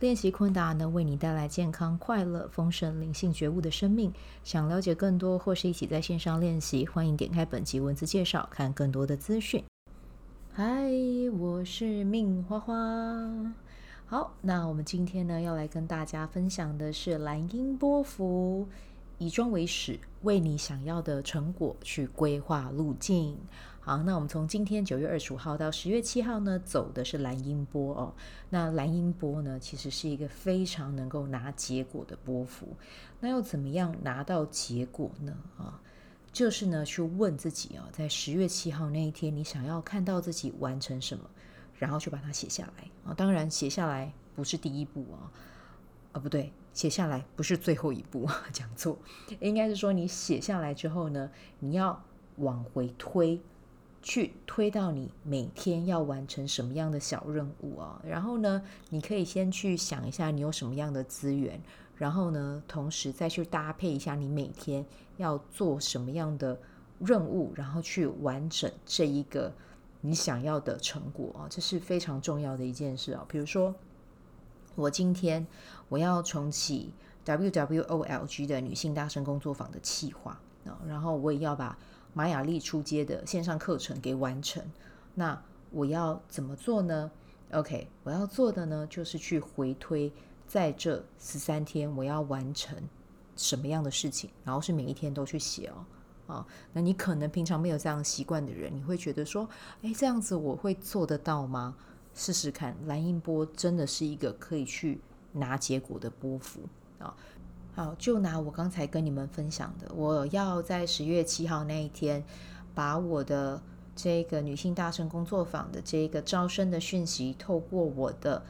练习昆达能为你带来健康、快乐、丰盛、灵性觉悟的生命。想了解更多或是一起在线上练习，欢迎点开本集文字介绍，看更多的资讯。嗨，我是命花花。好，那我们今天呢要来跟大家分享的是蓝音波符，以终为始，为你想要的成果去规划路径。好，那我们从今天九月二十五号到十月七号呢，走的是蓝音波哦。那蓝音波呢，其实是一个非常能够拿结果的波幅。那要怎么样拿到结果呢？啊，就是呢，去问自己哦，在十月七号那一天，你想要看到自己完成什么，然后去把它写下来啊。当然，写下来不是第一步啊，啊，不对，写下来不是最后一步，讲错，应该是说你写下来之后呢，你要往回推。去推到你每天要完成什么样的小任务啊？然后呢，你可以先去想一下你有什么样的资源，然后呢，同时再去搭配一下你每天要做什么样的任务，然后去完整这一个你想要的成果啊，这是非常重要的一件事啊。比如说，我今天我要重启 WWOLG 的女性大声工作坊的企划啊，然后我也要把。马雅历初阶的线上课程给完成，那我要怎么做呢？OK，我要做的呢，就是去回推，在这十三天我要完成什么样的事情，然后是每一天都去写哦。啊，那你可能平常没有这样习惯的人，你会觉得说，哎，这样子我会做得到吗？试试看，蓝音波真的是一个可以去拿结果的波幅啊。好，就拿我刚才跟你们分享的，我要在十月七号那一天，把我的这个女性大声工作坊的这个招生的讯息，透过我的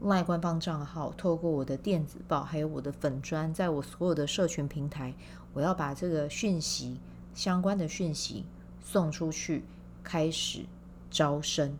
赖官方账号，透过我的电子报，还有我的粉专，在我所有的社群平台，我要把这个讯息相关的讯息送出去，开始招生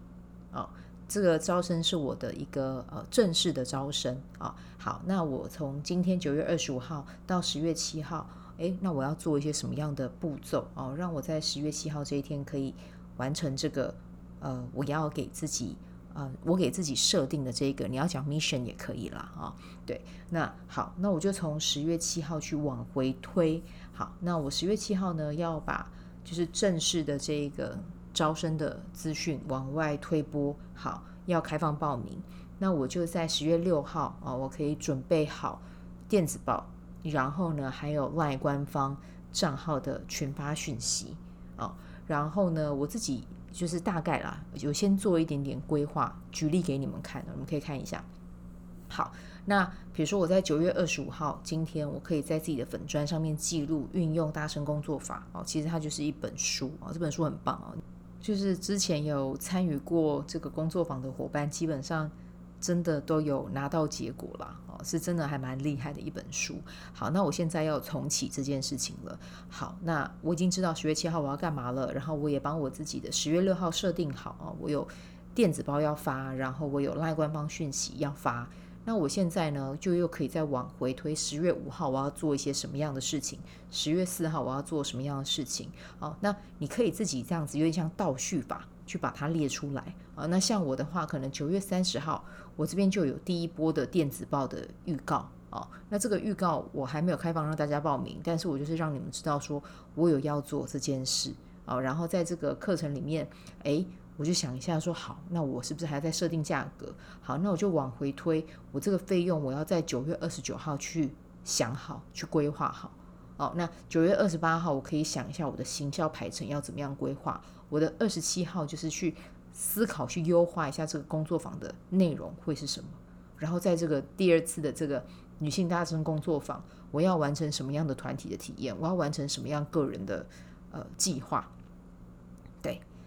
啊。这个招生是我的一个呃正式的招生啊。好，那我从今天九月二十五号到十月七号，诶，那我要做一些什么样的步骤哦，让我在十月七号这一天可以完成这个呃，我要给自己呃，我给自己设定的这个，你要讲 mission 也可以啦啊。对，那好，那我就从十月七号去往回推。好，那我十月七号呢，要把就是正式的这个。招生的资讯往外推播，好，要开放报名。那我就在十月六号啊，我可以准备好电子报，然后呢，还有外官方账号的群发讯息啊。然后呢，我自己就是大概啦，就先做一点点规划，举例给你们看，你们可以看一下。好，那比如说我在九月二十五号，今天我可以在自己的粉专上面记录运用大声工作法哦，其实它就是一本书啊，这本书很棒啊。就是之前有参与过这个工作坊的伙伴，基本上真的都有拿到结果了哦，是真的还蛮厉害的一本书。好，那我现在要重启这件事情了。好，那我已经知道十月七号我要干嘛了，然后我也帮我自己的十月六号设定好啊，我有电子包要发，然后我有赖官方讯息要发。那我现在呢，就又可以再往回推，十月五号我要做一些什么样的事情？十月四号我要做什么样的事情？哦，那你可以自己这样子，有点像倒叙法，去把它列出来啊。那像我的话，可能九月三十号，我这边就有第一波的电子报的预告啊。那这个预告我还没有开放让大家报名，但是我就是让你们知道说我有要做这件事啊。然后在这个课程里面，诶。我就想一下，说好，那我是不是还要再设定价格？好，那我就往回推，我这个费用我要在九月二十九号去想好，去规划好。哦，那九月二十八号我可以想一下我的行销排程要怎么样规划。我的二十七号就是去思考，去优化一下这个工作坊的内容会是什么。然后在这个第二次的这个女性大声工作坊，我要完成什么样的团体的体验？我要完成什么样个人的呃计划？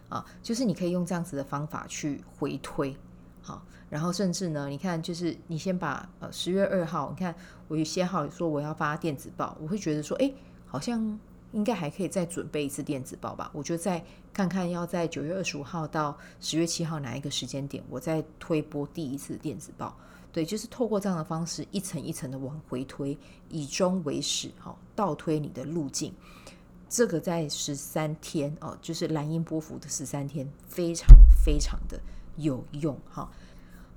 啊，就是你可以用这样子的方法去回推，好，然后甚至呢，你看，就是你先把呃十月二号，你看我有些号说我要发电子报，我会觉得说，哎，好像应该还可以再准备一次电子报吧。我就再看看要在九月二十五号到十月七号哪一个时间点，我再推播第一次电子报。对，就是透过这样的方式，一层一层的往回推，以终为始，哈，倒推你的路径。这个在十三天哦，就是蓝鹰波符的十三天，非常非常的有用，哈。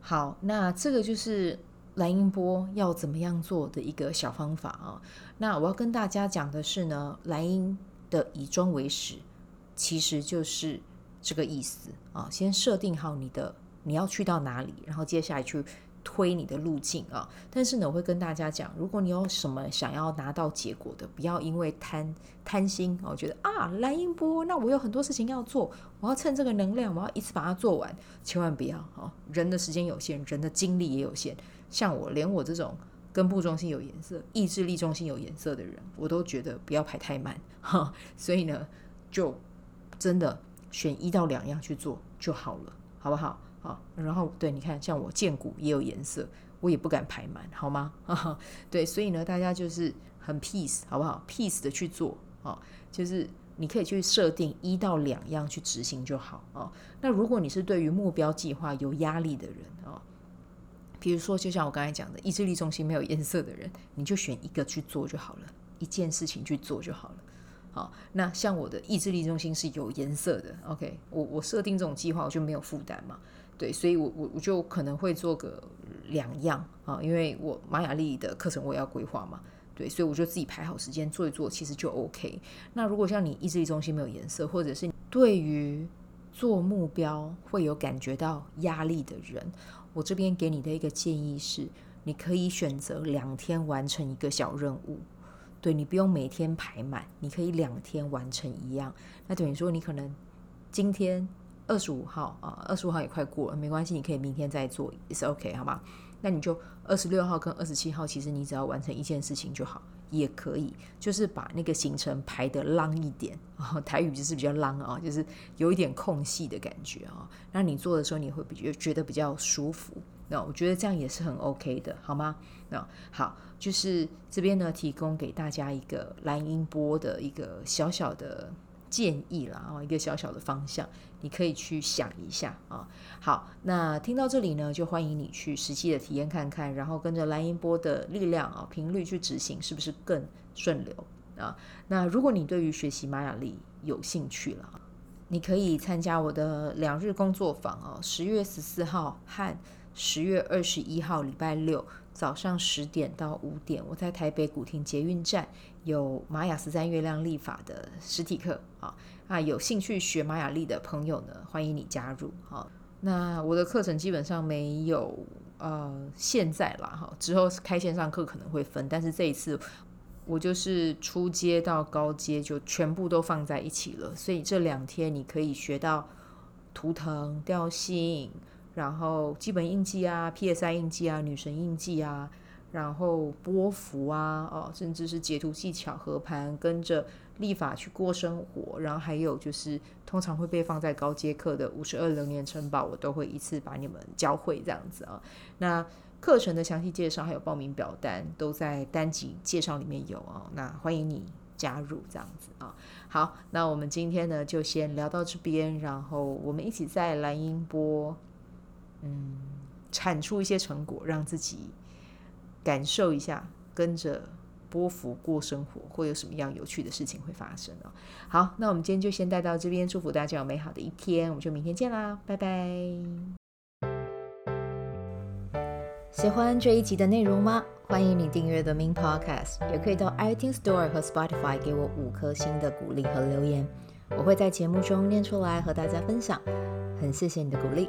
好，那这个就是蓝鹰波要怎么样做的一个小方法啊。那我要跟大家讲的是呢，蓝鹰的以终为始，其实就是这个意思啊。先设定好你的你要去到哪里，然后接下来去。推你的路径啊，但是呢，我会跟大家讲，如果你有什么想要拿到结果的，不要因为贪贪心哦，觉得啊蓝鹰波，那我有很多事情要做，我要趁这个能量，我要一次把它做完，千万不要哦，人的时间有限，人的精力也有限，像我，连我这种根部中心有颜色、意志力中心有颜色的人，我都觉得不要排太慢哈，所以呢，就真的选一到两样去做就好了，好不好？好，然后对，你看，像我荐骨也有颜色，我也不敢排满，好吗？对，所以呢，大家就是很 peace，好不好？peace 的去做啊，就是你可以去设定一到两样去执行就好啊。那如果你是对于目标计划有压力的人啊，比如说，就像我刚才讲的，意志力中心没有颜色的人，你就选一个去做就好了，一件事情去做就好了。好，那像我的意志力中心是有颜色的，OK，我我设定这种计划，我就没有负担嘛。对，所以我我我就可能会做个两样啊，因为我马雅历的课程我也要规划嘛，对，所以我就自己排好时间做一做，其实就 OK。那如果像你意志力中心没有颜色，或者是对于做目标会有感觉到压力的人，我这边给你的一个建议是，你可以选择两天完成一个小任务，对，你不用每天排满，你可以两天完成一样。那等于说你可能今天。二十五号啊，二十五号也快过了，没关系，你可以明天再做也是 OK，好吗？那你就二十六号跟二十七号，其实你只要完成一件事情就好，也可以，就是把那个行程排得浪一点，台语就是比较浪啊，就是有一点空隙的感觉啊，那你做的时候你会比较觉得比较舒服，那我觉得这样也是很 OK 的，好吗？那好，就是这边呢，提供给大家一个蓝音波的一个小小的。建议了啊，一个小小的方向，你可以去想一下啊。好，那听到这里呢，就欢迎你去实际的体验看看，然后跟着蓝音波的力量啊频率去执行，是不是更顺流啊？那如果你对于学习玛雅历有兴趣了，你可以参加我的两日工作坊啊，十月十四号和十月二十一号礼拜六早上十点到五点，我在台北古亭捷运站。有玛雅十三月亮历法的实体课啊，啊，有兴趣学玛雅历的朋友呢，欢迎你加入哈。那我的课程基本上没有呃，现在啦哈，之后开线上课可能会分，但是这一次我就是初阶到高阶就全部都放在一起了，所以这两天你可以学到图腾调性，然后基本印记啊、PSI 印记啊、女神印记啊。然后波幅啊，哦，甚至是截图技巧、合盘，跟着立法去过生活。然后还有就是，通常会被放在高阶课的五十二流年城堡，我都会一次把你们教会这样子啊。那课程的详细介绍还有报名表单都在单集介绍里面有啊。那欢迎你加入这样子啊。好，那我们今天呢就先聊到这边，然后我们一起在蓝音波，嗯，产出一些成果，让自己。感受一下，跟着波幅过生活，会有什么样有趣的事情会发生哦？好，那我们今天就先带到这边，祝福大家有美好的一天，我们就明天见啦，拜拜！喜欢这一集的内容吗？欢迎你订阅 The Min Podcast，也可以到 iTunes Store 和 Spotify 给我五颗星的鼓励和留言，我会在节目中念出来和大家分享。很谢谢你的鼓励，